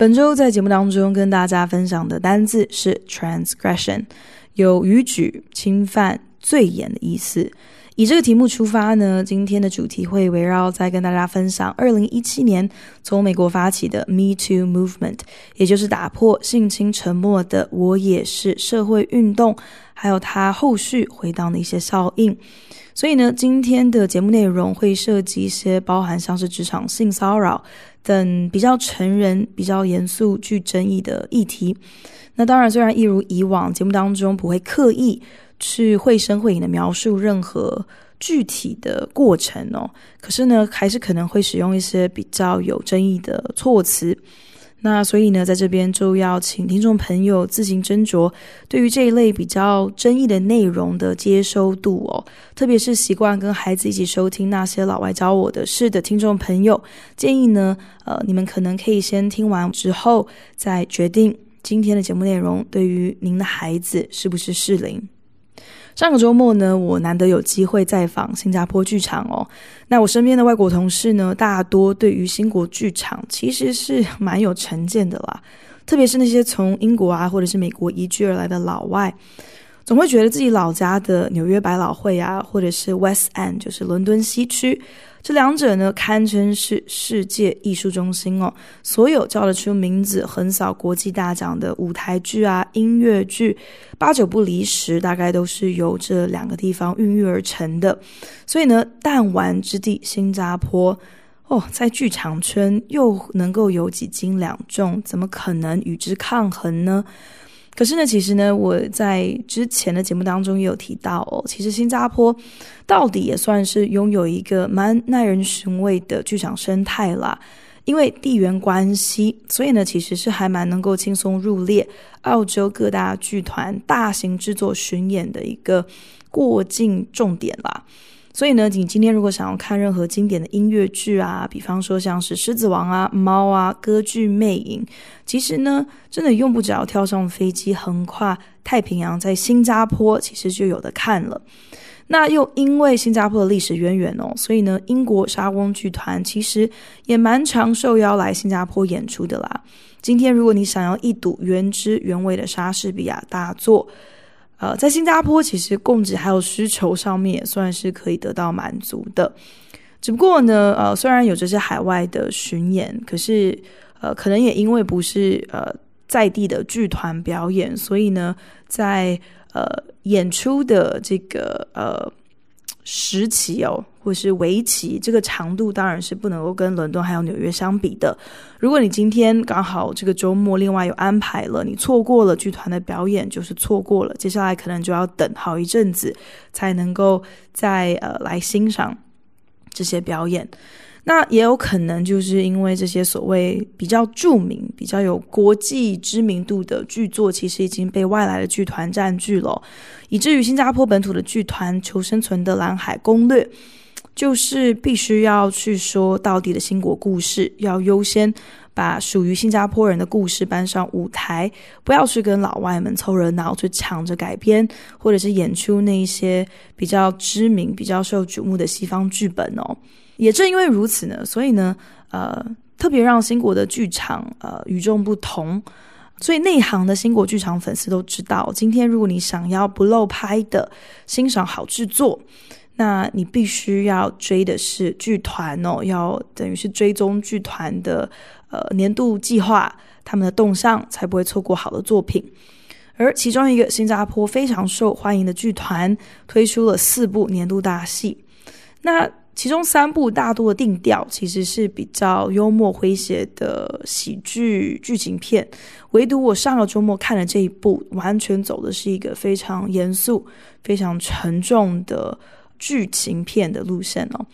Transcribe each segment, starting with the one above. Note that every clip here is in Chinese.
本周在节目当中跟大家分享的单字是 transgression，有逾矩、侵犯、罪严的意思。以这个题目出发呢，今天的主题会围绕在跟大家分享二零一七年从美国发起的 Me Too Movement，也就是打破性侵沉默的我也是社会运动，还有它后续回荡的一些效应。所以呢，今天的节目内容会涉及一些包含像是职场性骚扰等比较成人、比较严肃、具争议的议题。那当然，虽然一如以往，节目当中不会刻意去绘声绘影的描述任何具体的过程哦，可是呢，还是可能会使用一些比较有争议的措辞。那所以呢，在这边就要请听众朋友自行斟酌，对于这一类比较争议的内容的接收度哦，特别是习惯跟孩子一起收听那些老外教我的事的听众朋友，建议呢，呃，你们可能可以先听完之后再决定今天的节目内容对于您的孩子是不是适龄。上个周末呢，我难得有机会再访新加坡剧场哦。那我身边的外国同事呢，大多对于新国剧场其实是蛮有成见的啦。特别是那些从英国啊或者是美国移居而来的老外，总会觉得自己老家的纽约百老汇啊，或者是 West End，就是伦敦西区。这两者呢，堪称是世界艺术中心哦。所有叫得出名字、横扫国际大奖的舞台剧啊、音乐剧，八九不离十，大概都是由这两个地方孕育而成的。所以呢，弹丸之地新加坡哦，在剧场圈又能够有几斤两重，怎么可能与之抗衡呢？可是呢，其实呢，我在之前的节目当中也有提到哦，其实新加坡到底也算是拥有一个蛮耐人寻味的剧场生态啦。因为地缘关系，所以呢，其实是还蛮能够轻松入列澳洲各大剧团大型制作巡演的一个过境重点啦。所以呢，你今天如果想要看任何经典的音乐剧啊，比方说像是《狮子王》啊、《猫》啊、歌剧《魅影》，其实呢，真的用不着跳上飞机横跨太平洋，在新加坡其实就有的看了。那又因为新加坡的历史渊源哦，所以呢，英国莎翁剧团其实也蛮常受邀来新加坡演出的啦。今天如果你想要一睹原汁原味的莎士比亚大作，呃，在新加坡，其实供给还有需求上面也算是可以得到满足的。只不过呢，呃，虽然有这些海外的巡演，可是呃，可能也因为不是呃在地的剧团表演，所以呢，在呃演出的这个呃。时期哦，或是围棋，这个长度当然是不能够跟伦敦还有纽约相比的。如果你今天刚好这个周末另外有安排了，你错过了剧团的表演，就是错过了。接下来可能就要等好一阵子，才能够再呃来欣赏这些表演。那也有可能就是因为这些所谓比较著名、比较有国际知名度的剧作，其实已经被外来的剧团占据了，以至于新加坡本土的剧团求生存的蓝海攻略，就是必须要去说到底的新国故事，要优先把属于新加坡人的故事搬上舞台，不要去跟老外们凑热闹，去抢着改编或者是演出那一些比较知名、比较受瞩目的西方剧本哦。也正因为如此呢，所以呢，呃，特别让新国的剧场呃与众不同。所以内行的新国剧场粉丝都知道，今天如果你想要不漏拍的欣赏好制作，那你必须要追的是剧团哦，要等于是追踪剧团的呃年度计划，他们的动向，才不会错过好的作品。而其中一个新加坡非常受欢迎的剧团推出了四部年度大戏，那。其中三部大多的定调其实是比较幽默诙谐的喜剧剧情片，唯独我上个周末看的这一部，完全走的是一个非常严肃、非常沉重的剧情片的路线哦。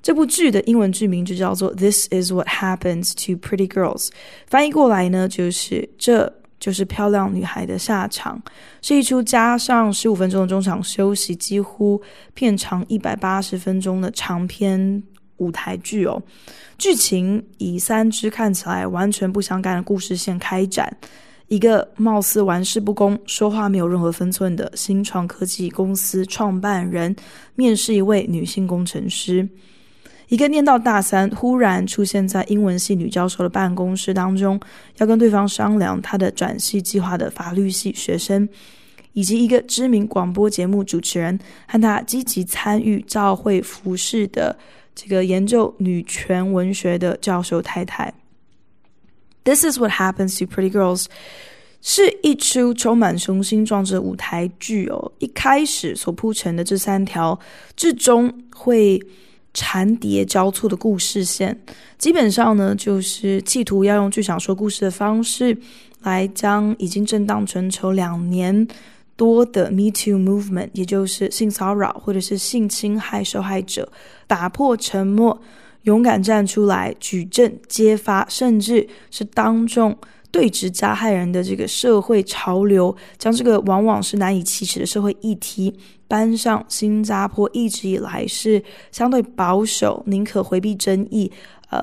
这部剧的英文剧名就叫做《This Is What Happens to Pretty Girls》，翻译过来呢就是这。就是漂亮女孩的下场，是一出加上十五分钟的中场休息，几乎片长一百八十分钟的长篇舞台剧哦。剧情以三支看起来完全不相干的故事线开展。一个貌似玩世不恭、说话没有任何分寸的新创科技公司创办人，面试一位女性工程师。一个念到大三，忽然出现在英文系女教授的办公室当中，要跟对方商量他的转系计划的法律系学生，以及一个知名广播节目主持人和他积极参与教会服事的这个研究女权文学的教授太太。This is what happens to pretty girls，是一出充满雄心壮志的舞台剧哦。一开始所铺陈的这三条，至终会缠叠交错的故事线，基本上呢，就是企图要用剧场说故事的方式，来将已经震荡全球两年多的 Me Too Movement，也就是性骚扰或者是性侵害受害者，打破沉默。勇敢站出来举证揭发，甚至是当众对质加害人的这个社会潮流，将这个往往是难以启齿的社会议题搬上新加坡一直以来是相对保守、宁可回避争议，呃，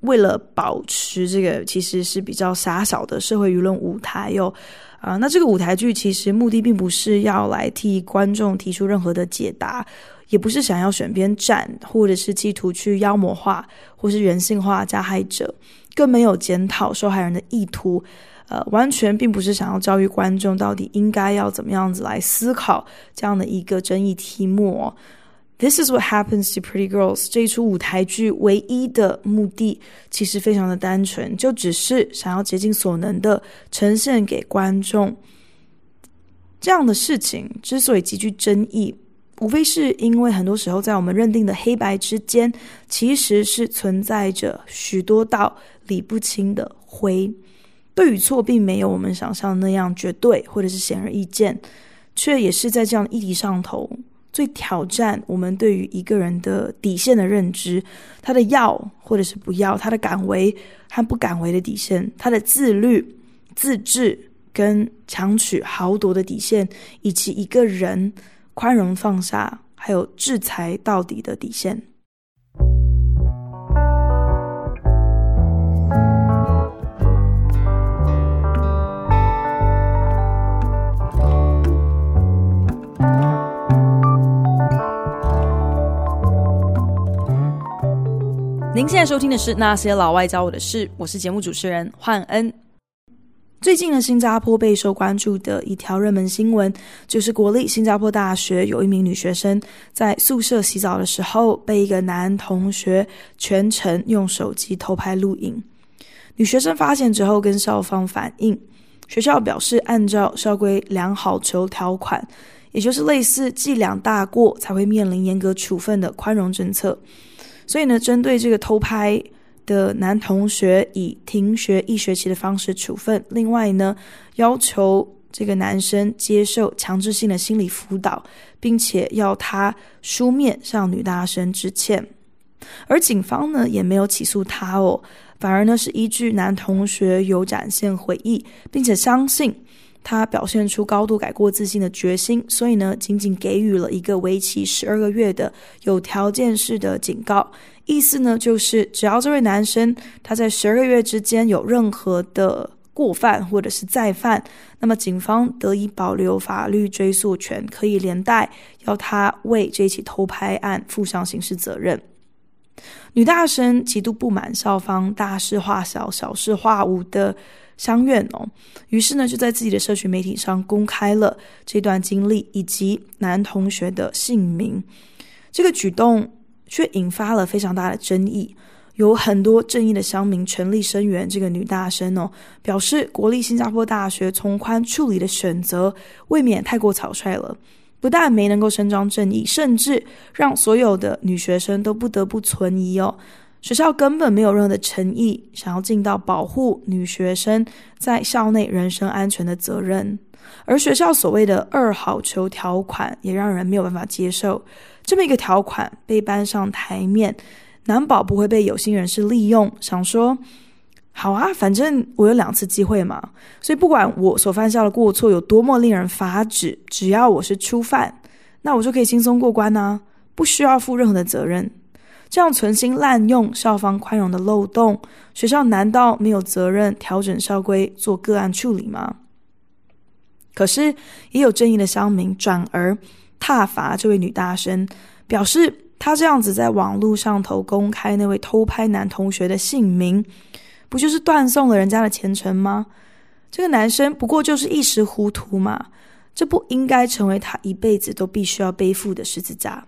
为了保持这个其实是比较狭小的社会舆论舞台哟。啊、那这个舞台剧其实目的并不是要来替观众提出任何的解答。也不是想要选边站，或者是企图去妖魔化或是人性化加害者，更没有检讨受害人的意图。呃，完全并不是想要教育观众到底应该要怎么样子来思考这样的一个争议题目哦。This is what happens to pretty girls。这一出舞台剧唯一的目的其实非常的单纯，就只是想要竭尽所能的呈现给观众。这样的事情之所以极具争议。无非是因为很多时候，在我们认定的黑白之间，其实是存在着许多道理不清的灰。对与错，并没有我们想象的那样绝对，或者是显而易见，却也是在这样的议题上头最挑战我们对于一个人的底线的认知，他的要或者是不要，他的敢为和不敢为的底线，他的自律、自治跟强取豪夺的底线，以及一个人。宽容放下，还有制裁到底的底线。您现在收听的是《那些老外教我的事》，我是节目主持人焕恩。最近呢，新加坡备受关注的一条热门新闻，就是国立新加坡大学有一名女学生在宿舍洗澡的时候，被一个男同学全程用手机偷拍录影。女学生发现之后，跟校方反映，学校表示按照校规良好求条款，也就是类似记两大过才会面临严格处分的宽容政策，所以呢，针对这个偷拍。的男同学以停学一学期的方式处分。另外呢，要求这个男生接受强制性的心理辅导，并且要他书面向女大学生致歉。而警方呢，也没有起诉他哦，反而呢是依据男同学有展现悔意，并且相信他表现出高度改过自新的决心，所以呢，仅仅给予了一个为期十二个月的有条件式的警告。意思呢，就是只要这位男生他在十二个月之间有任何的过犯或者是再犯，那么警方得以保留法律追诉权，可以连带要他为这起偷拍案负上刑事责任。女大生极度不满校方大事化小、小事化无的乡愿哦，于是呢就在自己的社群媒体上公开了这段经历以及男同学的姓名。这个举动。却引发了非常大的争议，有很多正义的乡民全力声援这个女大生哦，表示国立新加坡大学从宽处理的选择未免太过草率了，不但没能够伸张正义，甚至让所有的女学生都不得不存疑哦，学校根本没有任何的诚意想要尽到保护女学生在校内人身安全的责任，而学校所谓的二好球条款也让人没有办法接受。这么一个条款被搬上台面，难保不会被有心人士利用，想说好啊，反正我有两次机会嘛，所以不管我所犯下的过错有多么令人发指，只要我是初犯，那我就可以轻松过关啊，不需要负任何的责任。这样存心滥用校方宽容的漏洞，学校难道没有责任调整校规做个案处理吗？可是也有正义的乡民转而挞伐这位女大生，表示她这样子在网络上头公开那位偷拍男同学的姓名，不就是断送了人家的前程吗？这个男生不过就是一时糊涂嘛，这不应该成为他一辈子都必须要背负的十字架。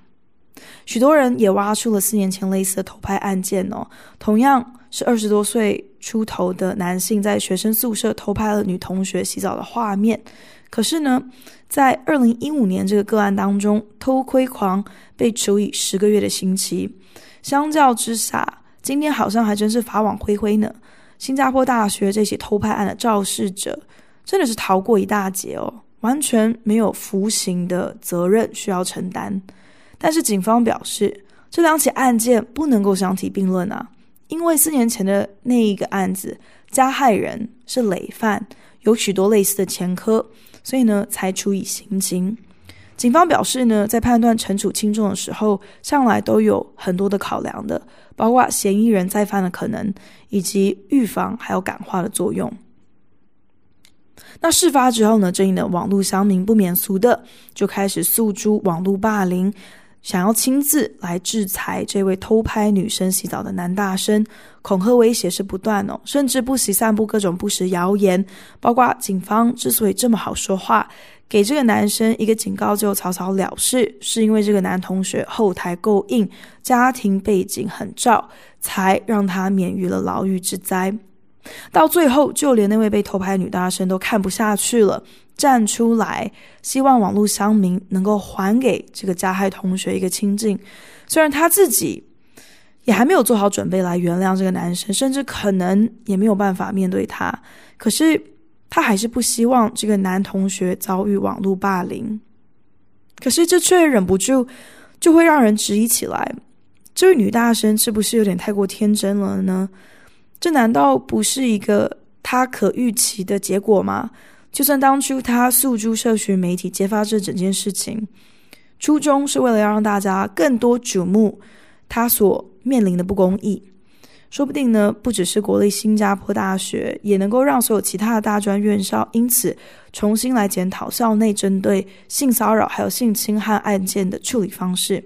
许多人也挖出了四年前类似的偷拍案件哦，同样是二十多岁出头的男性在学生宿舍偷拍了女同学洗澡的画面。可是呢，在二零一五年这个个案当中，偷窥狂被处以十个月的刑期。相较之下，今天好像还真是法网恢恢呢。新加坡大学这起偷拍案的肇事者真的是逃过一大劫哦，完全没有服刑的责任需要承担。但是警方表示，这两起案件不能够相提并论啊，因为四年前的那一个案子，加害人是累犯，有许多类似的前科，所以呢才处以刑刑。警方表示呢，在判断惩处轻重的时候，向来都有很多的考量的，包括嫌疑人再犯的可能，以及预防还有感化的作用。那事发之后呢，这里的网络乡民不免俗的就开始诉诸网络霸凌。想要亲自来制裁这位偷拍女生洗澡的男大生，恐吓威胁是不断哦，甚至不惜散布各种不实谣言。包括警方之所以这么好说话，给这个男生一个警告就草草了事，是因为这个男同学后台够硬，家庭背景很照，才让他免于了牢狱之灾。到最后，就连那位被偷拍女大生都看不下去了。站出来，希望网络乡民能够还给这个加害同学一个清净。虽然他自己也还没有做好准备来原谅这个男生，甚至可能也没有办法面对他，可是他还是不希望这个男同学遭遇网络霸凌。可是这却忍不住就会让人质疑起来：这位女大生是不是有点太过天真了呢？这难道不是一个他可预期的结果吗？就算当初他诉诸社群媒体揭发这整件事情，初衷是为了要让大家更多瞩目他所面临的不公义，说不定呢，不只是国立新加坡大学，也能够让所有其他的大专院校因此重新来检讨校内针对性骚扰还有性侵害案件的处理方式。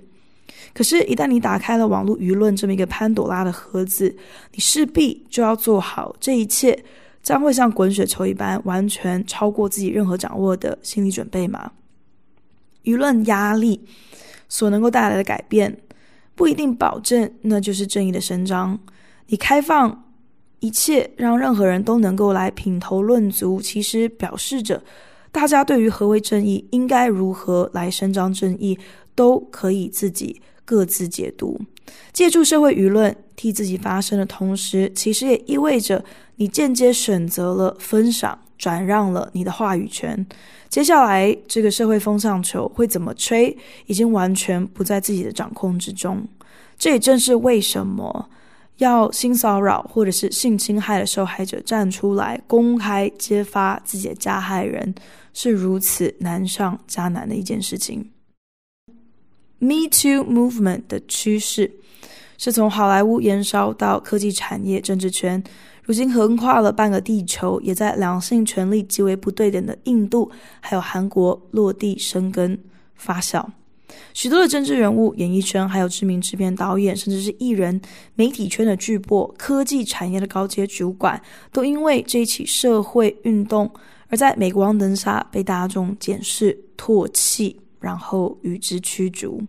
可是，一旦你打开了网络舆论这么一个潘朵拉的盒子，你势必就要做好这一切。将会像滚雪球一般，完全超过自己任何掌握的心理准备吗？舆论压力所能够带来的改变，不一定保证那就是正义的伸张。你开放一切，让任何人都能够来品头论足，其实表示着大家对于何为正义，应该如何来伸张正义，都可以自己各自解读。借助社会舆论替自己发声的同时，其实也意味着你间接选择了分享、转让了你的话语权。接下来，这个社会风向球会怎么吹，已经完全不在自己的掌控之中。这也正是为什么要性骚扰或者是性侵害的受害者站出来公开揭发自己的加害人，是如此难上加难的一件事情。Me Too Movement 的趋势是从好莱坞延烧到科技产业、政治圈，如今横跨了半个地球，也在两性权利极为不对等的印度还有韩国落地生根发酵。许多的政治人物、演艺圈，还有知名制片导演，甚至是艺人、媒体圈的巨擘、科技产业的高阶主管，都因为这一起社会运动而在镁光灯下被大众检视、唾弃。然后与之驱逐。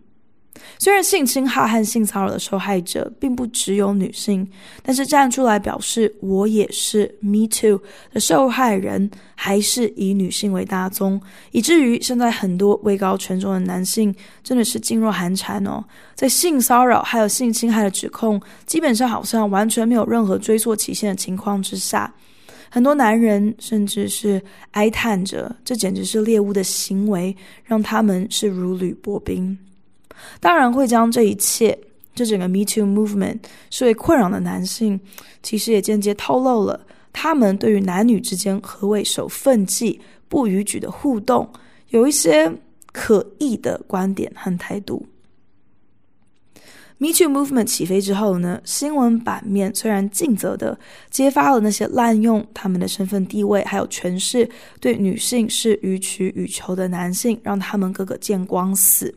虽然性侵害和性骚扰的受害者并不只有女性，但是站出来表示我也是 Me Too 的受害人，还是以女性为大宗，以至于现在很多位高权重的男性真的是噤若寒蝉哦。在性骚扰还有性侵害的指控，基本上好像完全没有任何追溯期限的情况之下。很多男人甚至是哀叹着，这简直是猎物的行为，让他们是如履薄冰。当然会将这一切这整个 Me Too Movement 是为困扰的男性，其实也间接透露了他们对于男女之间何谓守分际、不逾矩的互动，有一些可疑的观点和态度。Me Too Movement 起飞之后呢，新闻版面虽然尽责的揭发了那些滥用他们的身份地位还有权势对女性是予取予求的男性，让他们个个见光死。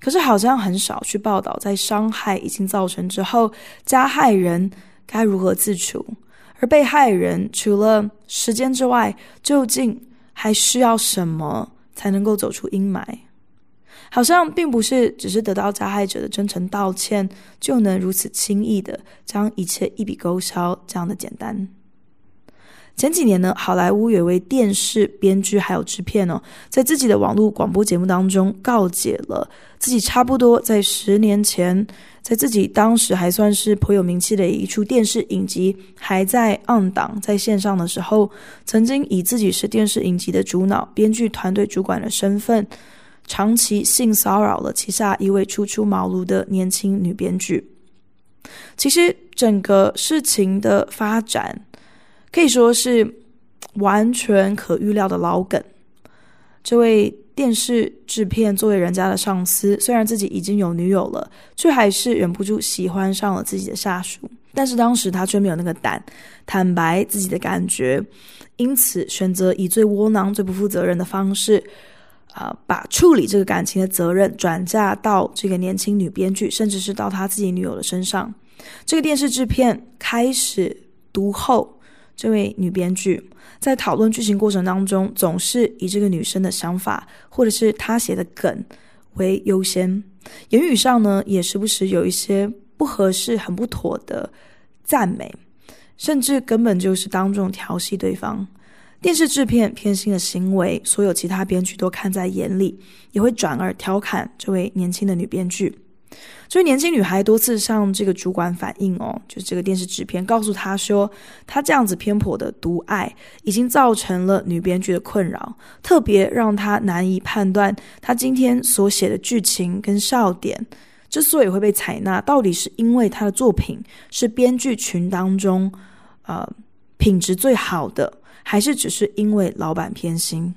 可是好像很少去报道，在伤害已经造成之后，加害人该如何自处，而被害人除了时间之外，究竟还需要什么才能够走出阴霾？好像并不是只是得到加害者的真诚道歉，就能如此轻易的将一切一笔勾销这样的简单。前几年呢，好莱坞有位电视编剧还有制片哦，在自己的网络广播节目当中告解了自己，差不多在十年前，在自己当时还算是颇有名气的一出电视影集还在 on 档在线上的时候，曾经以自己是电视影集的主脑、编剧团队主管的身份。长期性骚扰了旗下一位初出茅庐的年轻女编剧。其实整个事情的发展可以说是完全可预料的老梗。这位电视制片作为人家的上司，虽然自己已经有女友了，却还是忍不住喜欢上了自己的下属。但是当时他却没有那个胆坦白自己的感觉，因此选择以最窝囊、最不负责任的方式。啊、呃，把处理这个感情的责任转嫁到这个年轻女编剧，甚至是到他自己女友的身上。这个电视制片开始读后这位女编剧，在讨论剧情过程当中，总是以这个女生的想法或者是她写的梗为优先。言语上呢，也时不时有一些不合适、很不妥的赞美，甚至根本就是当众调戏对方。电视制片偏心的行为，所有其他编剧都看在眼里，也会转而调侃这位年轻的女编剧。这位年轻女孩多次向这个主管反映哦，就是这个电视制片告诉她说，她这样子偏颇的独爱已经造成了女编剧的困扰，特别让她难以判断她今天所写的剧情跟笑点之所以会被采纳，到底是因为她的作品是编剧群当中呃品质最好的。还是只是因为老板偏心？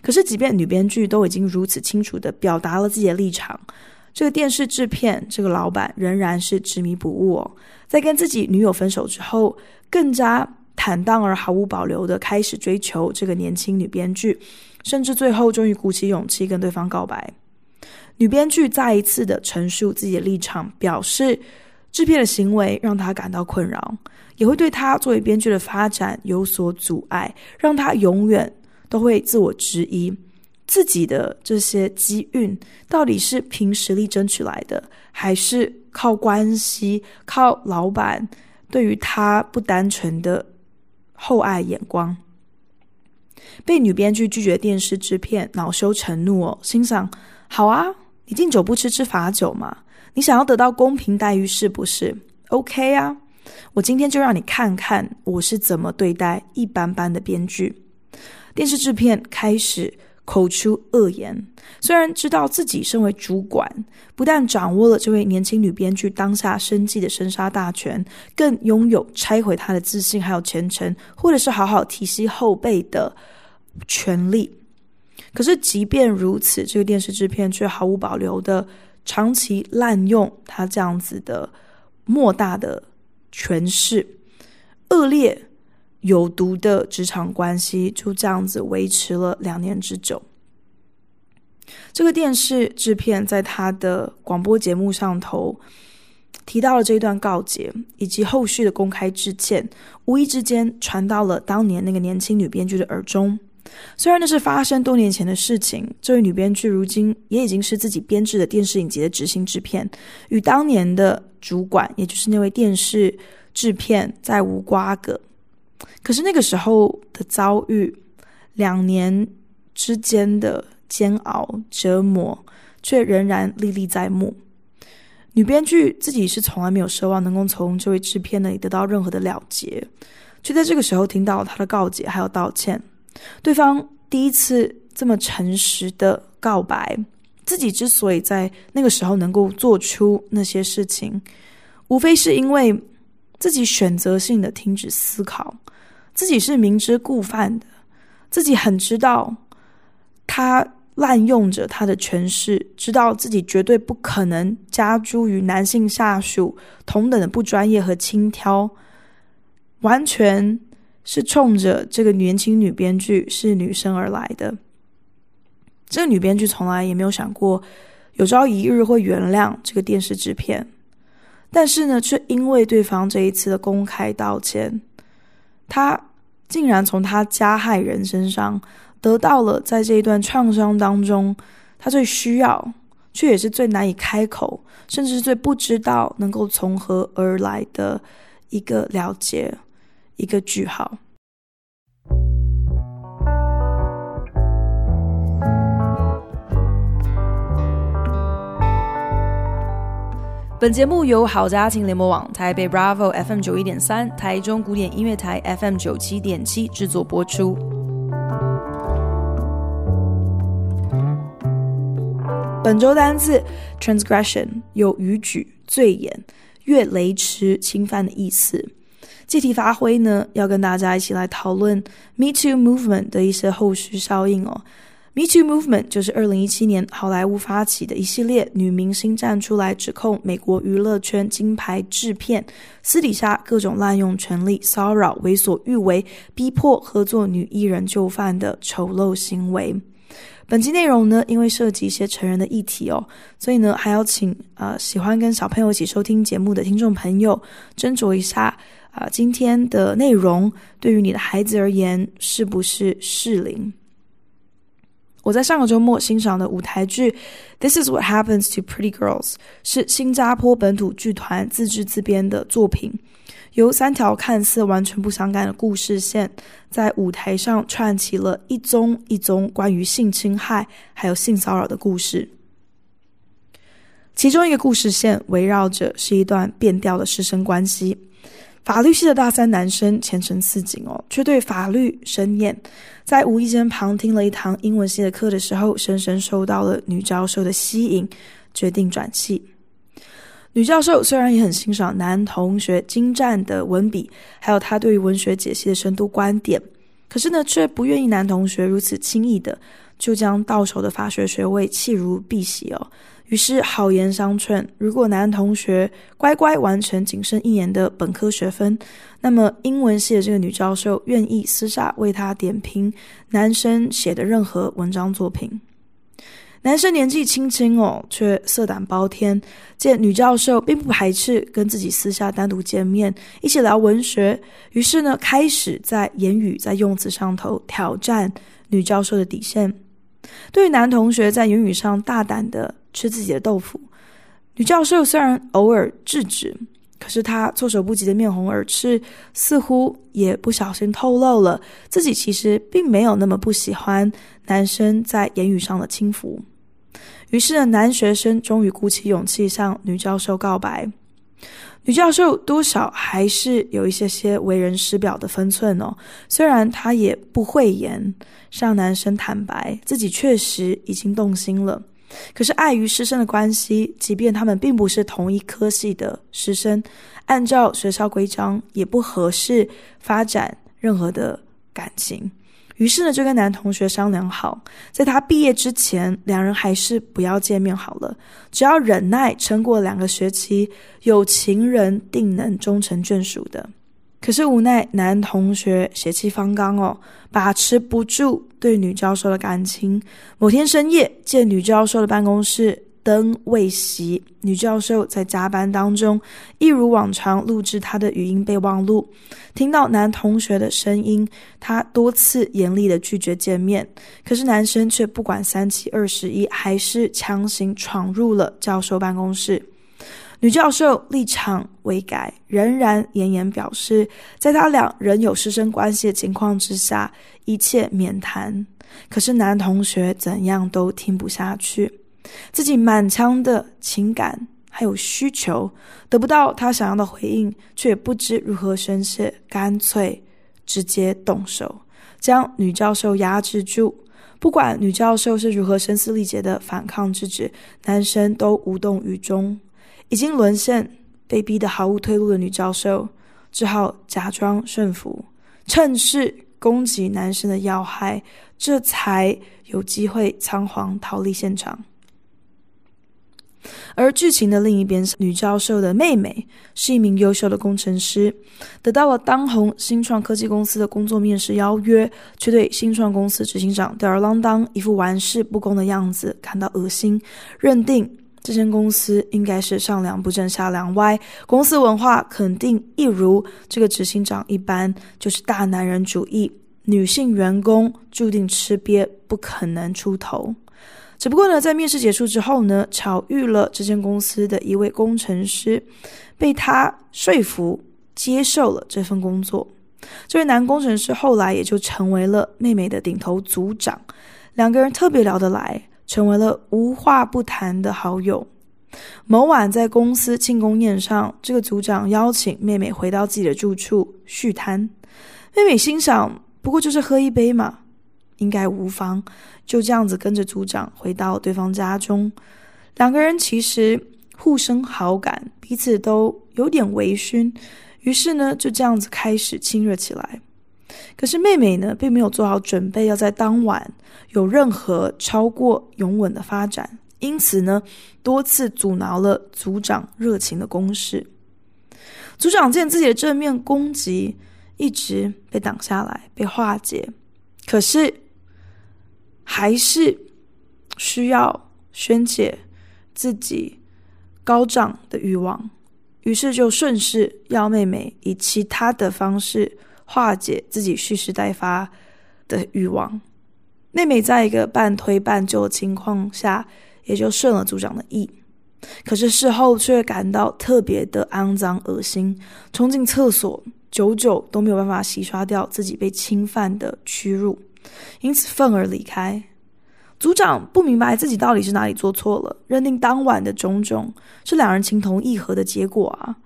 可是，即便女编剧都已经如此清楚地表达了自己的立场，这个电视制片这个老板仍然是执迷不悟哦。在跟自己女友分手之后，更加坦荡而毫无保留地开始追求这个年轻女编剧，甚至最后终于鼓起勇气跟对方告白。女编剧再一次的陈述自己的立场，表示制片的行为让她感到困扰。也会对他作为编剧的发展有所阻碍，让他永远都会自我质疑自己的这些机运到底是凭实力争取来的，还是靠关系、靠老板对于他不单纯的厚爱眼光。被女编剧拒绝电视制片恼羞成怒哦，心想：好啊，你敬酒不吃吃罚酒嘛，你想要得到公平待遇是不是？OK 啊。我今天就让你看看我是怎么对待一般般的编剧。电视制片开始口出恶言，虽然知道自己身为主管，不但掌握了这位年轻女编剧当下生计的生杀大权，更拥有拆毁她的自信还有前程，或者是好好提携后辈的权利。可是，即便如此，这个电视制片却毫无保留的长期滥用他这样子的莫大的。诠释恶劣、有毒的职场关系就这样子维持了两年之久。这个电视制片在他的广播节目上头提到了这一段告诫，以及后续的公开致歉，无意之间传到了当年那个年轻女编剧的耳中。虽然那是发生多年前的事情，这位女编剧如今也已经是自己编制的电视影集的执行制片，与当年的主管，也就是那位电视制片，再无瓜葛。可是那个时候的遭遇，两年之间的煎熬折磨，却仍然历历在目。女编剧自己是从来没有奢望能够从这位制片那里得到任何的了结，却在这个时候听到他的告解还有道歉。对方第一次这么诚实的告白，自己之所以在那个时候能够做出那些事情，无非是因为自己选择性的停止思考，自己是明知故犯的，自己很知道他滥用着他的权势，知道自己绝对不可能加诸于男性下属同等的不专业和轻佻，完全是冲着这个年轻女编剧是女生而来的。这个女编剧从来也没有想过有朝一日会原谅这个电视制片，但是呢，却因为对方这一次的公开道歉，她竟然从他加害人身上得到了在这一段创伤当中，她最需要却也是最难以开口，甚至是最不知道能够从何而来的一个了解，一个句号。本节目由好家庭联播网、台北 Bravo FM 九一点三、台中古典音乐台 FM 九七点七制作播出。本周单字 transgression 有逾矩、罪言、越雷池、侵犯的意思。借题发挥呢，要跟大家一起来讨论 Me Too Movement 的一些后续效应哦。Me Too Movement 就是二零一七年好莱坞发起的一系列女明星站出来指控美国娱乐圈金牌制片私底下各种滥用权力、骚扰、为所欲为、逼迫合作女艺人就范的丑陋行为。本期内容呢，因为涉及一些成人的议题哦，所以呢，还要请呃喜欢跟小朋友一起收听节目的听众朋友斟酌一下啊、呃，今天的内容对于你的孩子而言是不是适龄？我在上个周末欣赏的舞台剧《This Is What Happens to Pretty Girls》是新加坡本土剧团自制自编的作品，由三条看似完全不相干的故事线在舞台上串起了一宗一宗关于性侵害还有性骚扰的故事。其中一个故事线围绕着是一段变调的师生关系。法律系的大三男生前程似锦哦，却对法律生厌。在无意间旁听了一堂英文系的课的时候，深深受到了女教授的吸引，决定转系。女教授虽然也很欣赏男同学精湛的文笔，还有他对于文学解析的深度观点，可是呢，却不愿意男同学如此轻易的就将到手的法学学位弃如敝屣哦。于是好言相劝，如果男同学乖乖完成仅剩一年的本科学分，那么英文系的这个女教授愿意私下为他点评男生写的任何文章作品。男生年纪轻轻哦，却色胆包天。见女教授并不排斥跟自己私下单独见面，一起聊文学，于是呢，开始在言语在用词上头挑战女教授的底线。对于男同学在言语上大胆的吃自己的豆腐，女教授虽然偶尔制止，可是她措手不及的面红耳赤，似乎也不小心透露了自己其实并没有那么不喜欢男生在言语上的轻浮。于是呢，男学生终于鼓起勇气向女教授告白。女教授多少还是有一些些为人师表的分寸哦，虽然她也不讳言，向男生坦白自己确实已经动心了。可是碍于师生的关系，即便他们并不是同一科系的师生，按照学校规章也不合适发展任何的感情。于是呢，就跟男同学商量好，在他毕业之前，两人还是不要见面好了。只要忍耐撑过两个学期，有情人定能终成眷属的。可是无奈男同学血气方刚哦，把持不住对女教授的感情。某天深夜，见女教授的办公室灯未熄，女教授在加班当中，一如往常录制她的语音备忘录。听到男同学的声音，她多次严厉的拒绝见面，可是男生却不管三七二十一，还是强行闯入了教授办公室。女教授立场未改，仍然严严表示，在他俩仍有师生关系的情况之下，一切免谈。可是男同学怎样都听不下去，自己满腔的情感还有需求得不到他想要的回应，却不知如何宣泄，干脆直接动手，将女教授压制住。不管女教授是如何声嘶力竭的反抗制止，男生都无动于衷。已经沦陷、被逼得毫无退路的女教授，只好假装顺服，趁势攻击男生的要害，这才有机会仓皇逃离现场。而剧情的另一边，女教授的妹妹是一名优秀的工程师，得到了当红新创科技公司的工作面试邀约，却对新创公司执行长吊儿郎当、一副玩世不恭的样子感到恶心，认定这间公司应该是上梁不正下梁歪，公司文化肯定一如这个执行长一般，就是大男人主义，女性员工注定吃瘪，不可能出头。只不过呢，在面试结束之后呢，巧遇了这间公司的一位工程师，被他说服接受了这份工作。这位男工程师后来也就成为了妹妹的顶头组长，两个人特别聊得来，成为了无话不谈的好友。某晚在公司庆功宴上，这个组长邀请妹妹回到自己的住处叙谈。妹妹心想，不过就是喝一杯嘛。应该无妨，就这样子跟着组长回到对方家中。两个人其实互生好感，彼此都有点微醺，于是呢，就这样子开始亲热起来。可是妹妹呢，并没有做好准备，要在当晚有任何超过永吻的发展，因此呢，多次阻挠了组长热情的攻势。组长见自己的正面攻击一直被挡下来，被化解，可是。还是需要宣泄自己高涨的欲望，于是就顺势要妹妹以其他的方式化解自己蓄势待发的欲望。妹妹在一个半推半就的情况下，也就顺了组长的意。可是事后却感到特别的肮脏恶心，冲进厕所，久久都没有办法洗刷掉自己被侵犯的屈辱。因此愤而离开。组长不明白自己到底是哪里做错了，认定当晚的种种是两人情同意合的结果啊。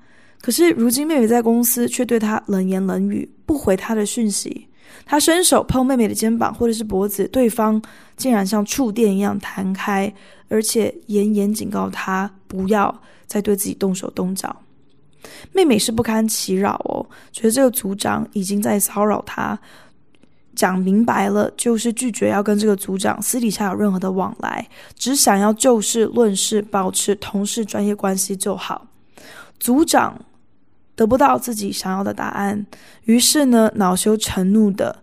可是如今妹妹在公司却对他冷言冷语，不回他的讯息。他伸手碰妹妹的肩膀或者是脖子，对方竟然像触电一样弹开，而且严严警告他不要再对自己动手动脚。妹妹是不堪其扰哦，觉得这个组长已经在骚扰她。讲明白了，就是拒绝要跟这个组长私底下有任何的往来，只想要就事论事，保持同事专业关系就好。组长得不到自己想要的答案，于是呢，恼羞成怒的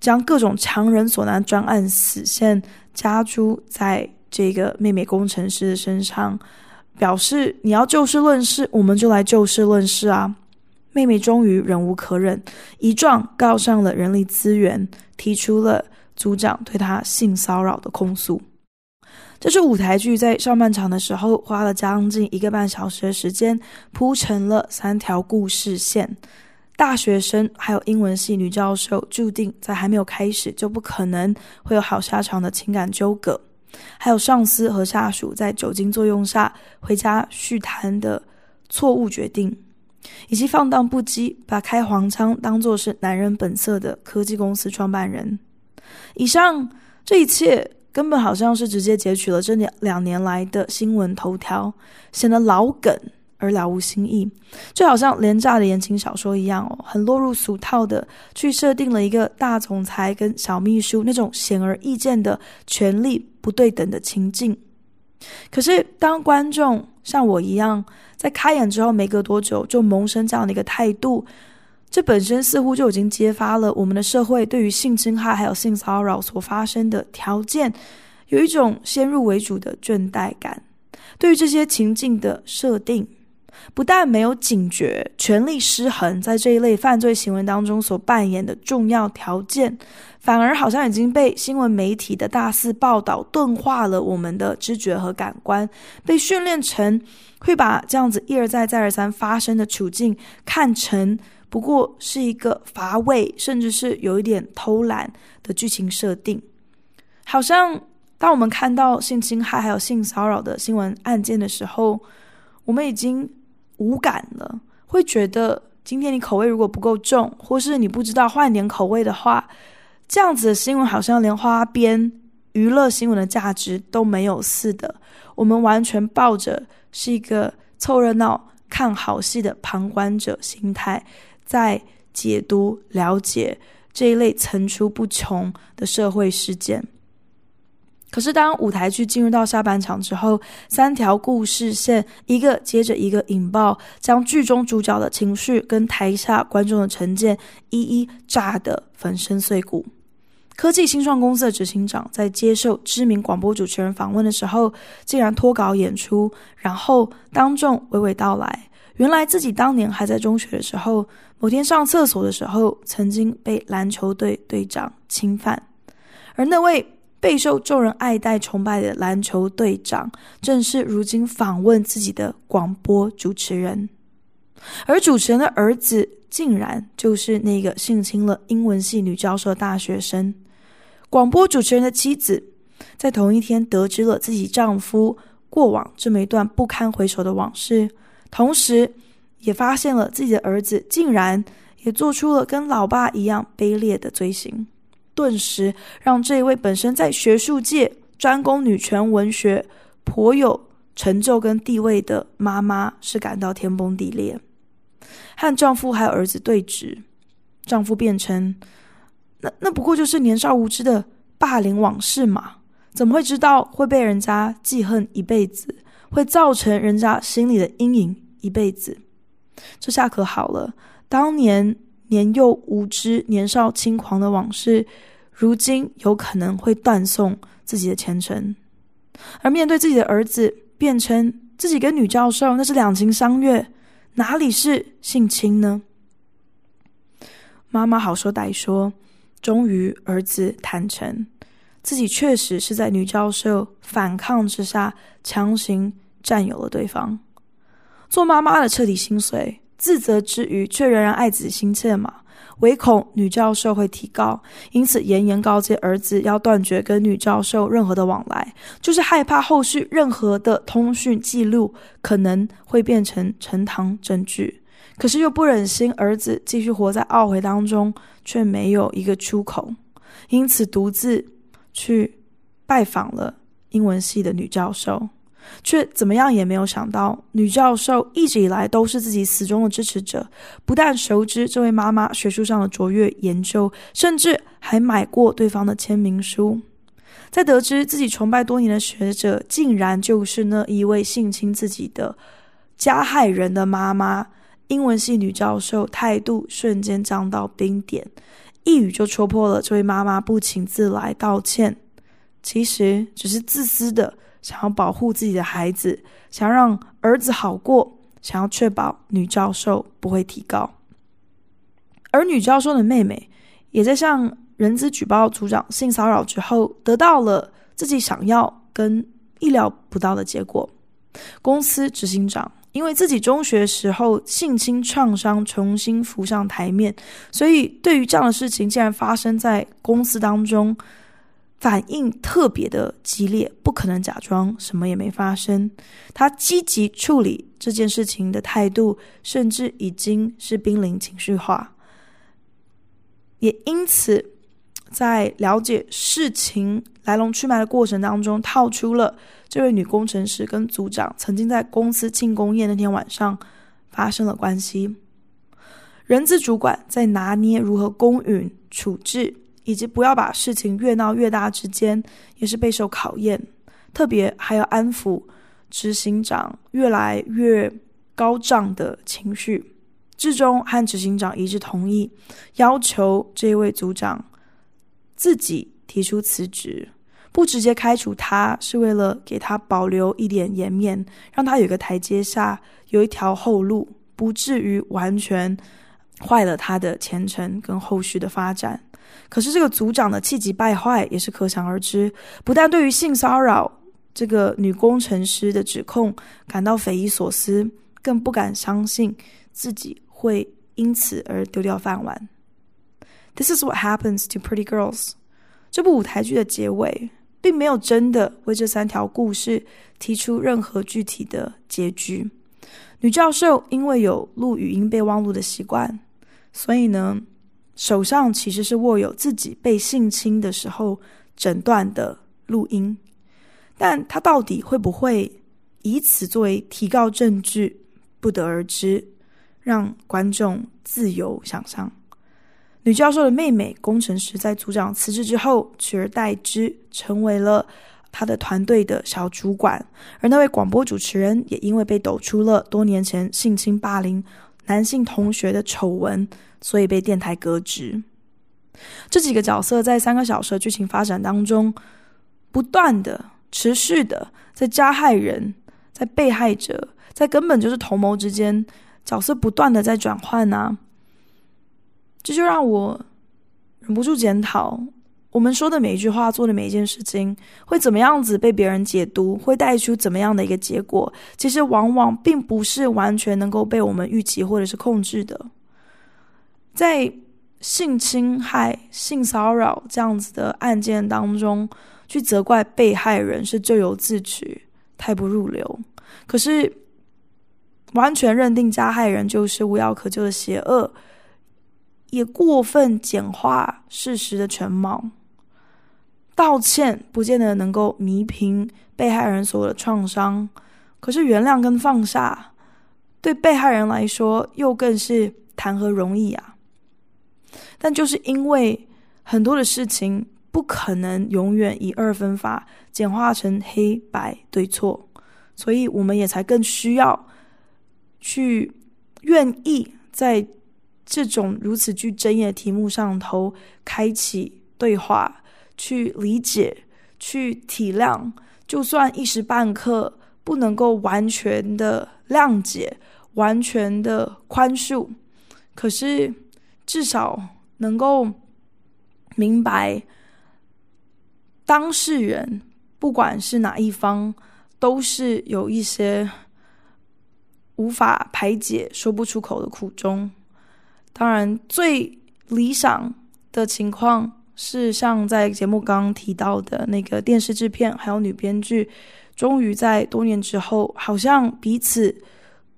将各种强人所难专案死线加诸在这个妹妹工程师的身上，表示你要就事论事，我们就来就事论事啊。妹妹终于忍无可忍，一状告上了人力资源，提出了组长对她性骚扰的控诉。这是舞台剧在上半场的时候花了将近一个半小时的时间，铺成了三条故事线。大学生还有英文系女教授，注定在还没有开始就不可能会有好下场的情感纠葛。还有上司和下属在酒精作用下回家叙谈的错误决定。以及放荡不羁，把开黄腔当作是男人本色的科技公司创办人。以上这一切根本好像是直接截取了这两两年来的新闻头条，显得老梗而了无新意，就好像廉价的言情小说一样哦，很落入俗套的去设定了一个大总裁跟小秘书那种显而易见的权力不对等的情境。可是当观众像我一样，在开演之后没隔多久就萌生这样的一个态度，这本身似乎就已经揭发了我们的社会对于性侵害还有性骚扰所发生的条件，有一种先入为主的倦怠感。对于这些情境的设定，不但没有警觉权力失衡在这一类犯罪行为当中所扮演的重要条件，反而好像已经被新闻媒体的大肆报道钝化了我们的知觉和感官，被训练成会把这样子一而再再而三发生的处境看成不过是一个乏味，甚至是有一点偷懒的剧情设定。好像当我们看到性侵害还有性骚扰的新闻案件的时候，我们已经无感了，会觉得今天你口味如果不够重，或是你不知道换点口味的话。这样子的新闻好像连花边娱乐新闻的价值都没有似的。我们完全抱着是一个凑热闹、看好戏的旁观者心态，在解读、了解这一类层出不穷的社会事件。可是，当舞台剧进入到下半场之后，三条故事线一个接着一个引爆，将剧中主角的情绪跟台下观众的成见一一炸得粉身碎骨。科技新创公司的执行长在接受知名广播主持人访问的时候，竟然脱稿演出，然后当众娓娓道来，原来自己当年还在中学的时候，某天上厕所的时候，曾经被篮球队队长侵犯，而那位。备受众人爱戴崇拜的篮球队长，正是如今访问自己的广播主持人，而主持人的儿子竟然就是那个性侵了英文系女教授的大学生。广播主持人的妻子在同一天得知了自己丈夫过往这么一段不堪回首的往事，同时也发现了自己的儿子竟然也做出了跟老爸一样卑劣的罪行。顿时让这一位本身在学术界专攻女权文学、颇有成就跟地位的妈妈是感到天崩地裂，和丈夫还有儿子对峙，丈夫辩称：“那那不过就是年少无知的霸凌往事嘛，怎么会知道会被人家记恨一辈子，会造成人家心里的阴影一辈子？这下可好了，当年。”年幼无知、年少轻狂的往事，如今有可能会断送自己的前程。而面对自己的儿子，辩称自己跟女教授那是两情相悦，哪里是性侵呢？妈妈好说歹说，终于儿子坦诚，自己确实是在女教授反抗之下强行占有了对方。做妈妈的彻底心碎。自责之余，却仍然爱子心切嘛，唯恐女教授会提告，因此严严告诫儿子要断绝跟女教授任何的往来，就是害怕后续任何的通讯记录可能会变成呈堂证据。可是又不忍心儿子继续活在懊悔当中，却没有一个出口，因此独自去拜访了英文系的女教授。却怎么样也没有想到，女教授一直以来都是自己死忠的支持者，不但熟知这位妈妈学术上的卓越研究，甚至还买过对方的签名书。在得知自己崇拜多年的学者竟然就是那一位性侵自己的加害人的妈妈，英文系女教授态度瞬间降到冰点，一语就戳破了这位妈妈不请自来道歉，其实只是自私的。想要保护自己的孩子，想要让儿子好过，想要确保女教授不会提高。而女教授的妹妹也在向人资举报组长性骚扰之后，得到了自己想要跟意料不到的结果。公司执行长因为自己中学时候性侵创伤重新浮上台面，所以对于这样的事情竟然发生在公司当中。反应特别的激烈，不可能假装什么也没发生。他积极处理这件事情的态度，甚至已经是濒临情绪化。也因此，在了解事情来龙去脉的过程当中，套出了这位女工程师跟组长曾经在公司庆功宴那天晚上发生了关系。人资主管在拿捏如何公允处置。以及不要把事情越闹越大之间，也是备受考验。特别还要安抚执行长越来越高涨的情绪，最终和执行长一致同意，要求这位组长自己提出辞职，不直接开除他，是为了给他保留一点颜面，让他有个台阶下，有一条后路，不至于完全坏了他的前程跟后续的发展。可是这个组长的气急败坏也是可想而知，不但对于性骚扰这个女工程师的指控感到匪夷所思，更不敢相信自己会因此而丢掉饭碗。This is what happens to pretty girls。这部舞台剧的结尾并没有真的为这三条故事提出任何具体的结局。女教授因为有录语音备忘录的习惯，所以呢。手上其实是握有自己被性侵的时候诊断的录音，但他到底会不会以此作为提告证据，不得而知，让观众自由想象。女教授的妹妹工程师在组长辞职之后取而代之，成为了他的团队的小主管，而那位广播主持人也因为被抖出了多年前性侵霸凌男性同学的丑闻，所以被电台革职。这几个角色在三个小时的剧情发展当中，不断的、持续的在加害人、在被害者、在根本就是同谋之间，角色不断的在转换啊。这就让我忍不住检讨，我们说的每一句话、做的每一件事情，会怎么样子被别人解读，会带出怎么样的一个结果？其实往往并不是完全能够被我们预期或者是控制的。在性侵害、性骚扰这样子的案件当中，去责怪被害人是咎由自取，太不入流。可是，完全认定加害人就是无药可救的邪恶。也过分简化事实的全貌，道歉不见得能够弥平被害人所有的创伤，可是原谅跟放下，对被害人来说又更是谈何容易啊！但就是因为很多的事情不可能永远以二分法简化成黑白对错，所以我们也才更需要去愿意在。这种如此具争议的题目上头，开启对话，去理解，去体谅，就算一时半刻不能够完全的谅解，完全的宽恕，可是至少能够明白，当事人不管是哪一方，都是有一些无法排解、说不出口的苦衷。当然，最理想的情况是像在节目刚刚提到的那个电视制片还有女编剧，终于在多年之后，好像彼此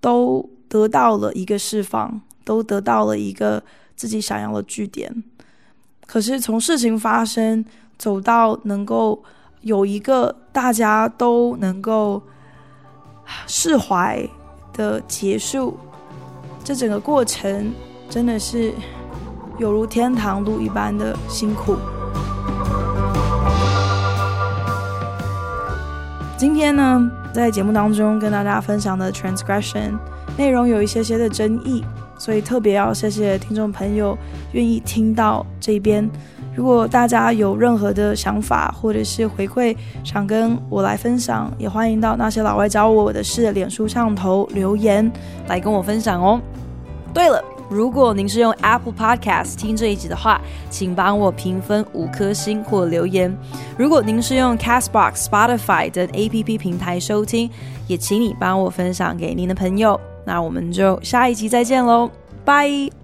都得到了一个释放，都得到了一个自己想要的据点。可是从事情发生走到能够有一个大家都能够释怀的结束，这整个过程。真的是有如天堂路一般的辛苦。今天呢，在节目当中跟大家分享的 transgression 内容有一些些的争议，所以特别要谢谢听众朋友愿意听到这边。如果大家有任何的想法或者是回馈，想跟我来分享，也欢迎到那些老外教我的事脸书上头留言来跟我分享哦。对了。如果您是用 Apple Podcast 听这一集的话，请帮我评分五颗星或留言。如果您是用 Castbox、Spotify 等 APP 平台收听，也请你帮我分享给您的朋友。那我们就下一集再见喽，拜。